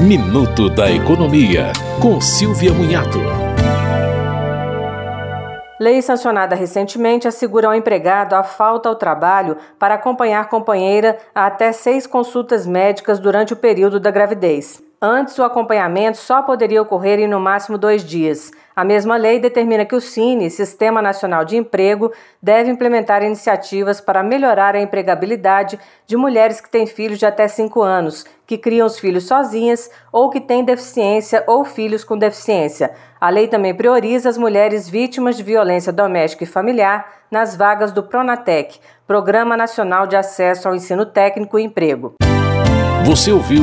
Minuto da Economia, com Silvia Munhato. Lei sancionada recentemente assegura ao empregado a falta ao trabalho para acompanhar companheira a até seis consultas médicas durante o período da gravidez. Antes, o acompanhamento só poderia ocorrer em no máximo dois dias. A mesma lei determina que o Cine, Sistema Nacional de Emprego, deve implementar iniciativas para melhorar a empregabilidade de mulheres que têm filhos de até 5 anos, que criam os filhos sozinhas ou que têm deficiência ou filhos com deficiência. A lei também prioriza as mulheres vítimas de violência doméstica e familiar nas vagas do Pronatec, Programa Nacional de Acesso ao Ensino Técnico e Emprego. Você ouviu